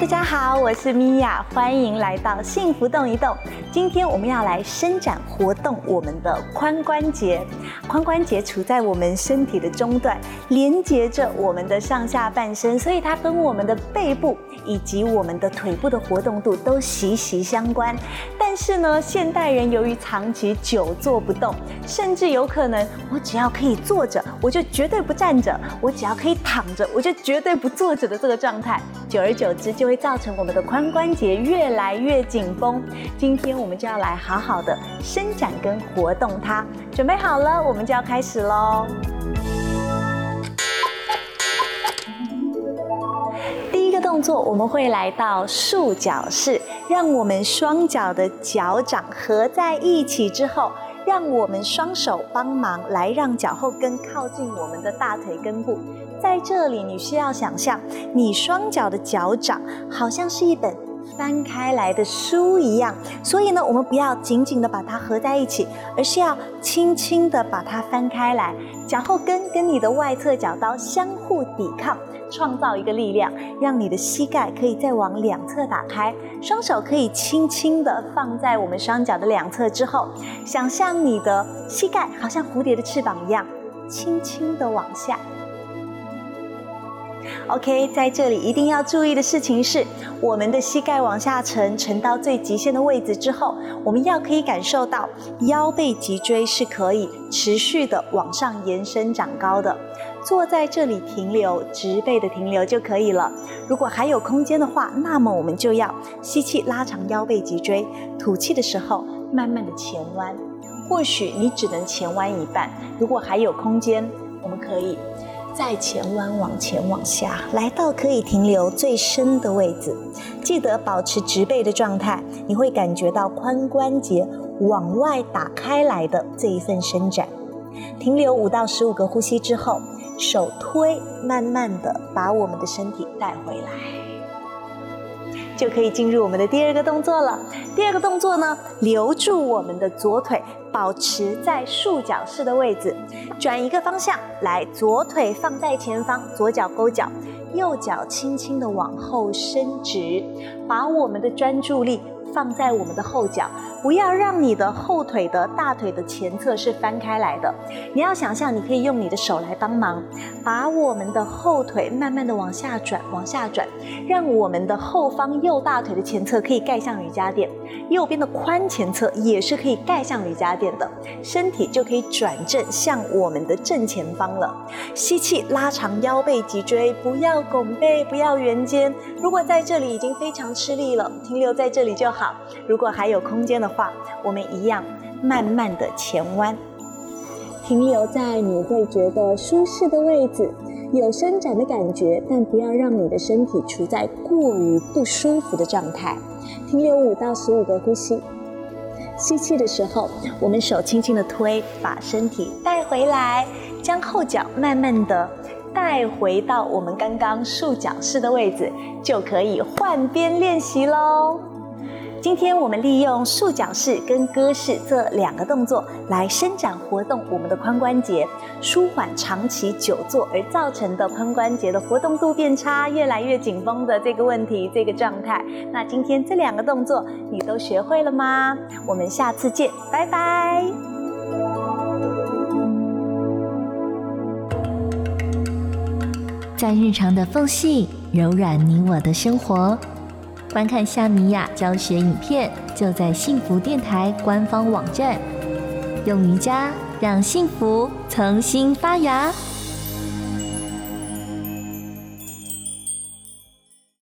大家好，我是米娅，欢迎来到幸福动一动。今天我们要来伸展活动我们的髋关节。髋关节处在我们身体的中段，连接着我们的上下半身，所以它跟我们的背部以及我们的腿部的活动度都息息相关。但是呢，现代人由于长期久坐不动，甚至有可能我只要可以坐着，我就绝对不站着；我只要可以躺着，我就绝对不坐着的这个状态，久而久之就会造成我们的髋关节越来越紧绷。今天我们就要来好好的伸展跟活动它。准备好了，我们就要开始喽。动作，我们会来到束脚式，让我们双脚的脚掌合在一起之后，让我们双手帮忙来让脚后跟靠近我们的大腿根部。在这里，你需要想象，你双脚的脚掌好像是一本。翻开来的书一样，所以呢，我们不要紧紧的把它合在一起，而是要轻轻的把它翻开来，脚后跟跟你的外侧脚刀相互抵抗，创造一个力量，让你的膝盖可以再往两侧打开，双手可以轻轻的放在我们双脚的两侧之后，想象你的膝盖好像蝴蝶的翅膀一样，轻轻的往下。OK，在这里一定要注意的事情是，我们的膝盖往下沉，沉到最极限的位置之后，我们要可以感受到腰背脊椎是可以持续的往上延伸长高的。坐在这里停留，直背的停留就可以了。如果还有空间的话，那么我们就要吸气拉长腰背脊椎，吐气的时候慢慢的前弯。或许你只能前弯一半，如果还有空间，我们可以。再前弯，往前往下，来到可以停留最深的位置。记得保持直背的状态，你会感觉到髋关节往外打开来的这一份伸展。停留五到十五个呼吸之后，手推，慢慢的把我们的身体带回来。就可以进入我们的第二个动作了。第二个动作呢，留住我们的左腿，保持在束脚式的位置，转一个方向来，左腿放在前方，左脚勾脚，右脚轻轻的往后伸直，把我们的专注力放在我们的后脚。不要让你的后腿的大腿的前侧是翻开来的，你要想象你可以用你的手来帮忙，把我们的后腿慢慢的往下转，往下转，让我们的后方右大腿的前侧可以盖向瑜伽垫，右边的髋前侧也是可以盖向瑜伽垫的，身体就可以转正向我们的正前方了。吸气，拉长腰背脊椎，不要拱背，不要圆肩。如果在这里已经非常吃力了，停留在这里就好。如果还有空间的话，我们一样慢慢的前弯，停留在你会觉得舒适的位置，有伸展的感觉，但不要让你的身体处在过于不舒服的状态。停留五到十五个呼吸，吸气的时候，我们手轻轻的推，把身体带回来，将后脚慢慢的带回到我们刚刚束脚式的位置，就可以换边练习喽。今天我们利用束脚式跟鸽式这两个动作来伸展活动我们的髋关节，舒缓长期久坐而造成的髋关节的活动度变差、越来越紧绷的这个问题、这个状态。那今天这两个动作你都学会了吗？我们下次见，拜拜。在日常的缝隙，柔软你我的生活。观看夏米雅教学影片，就在幸福电台官方网站。用瑜伽让幸福重新发芽。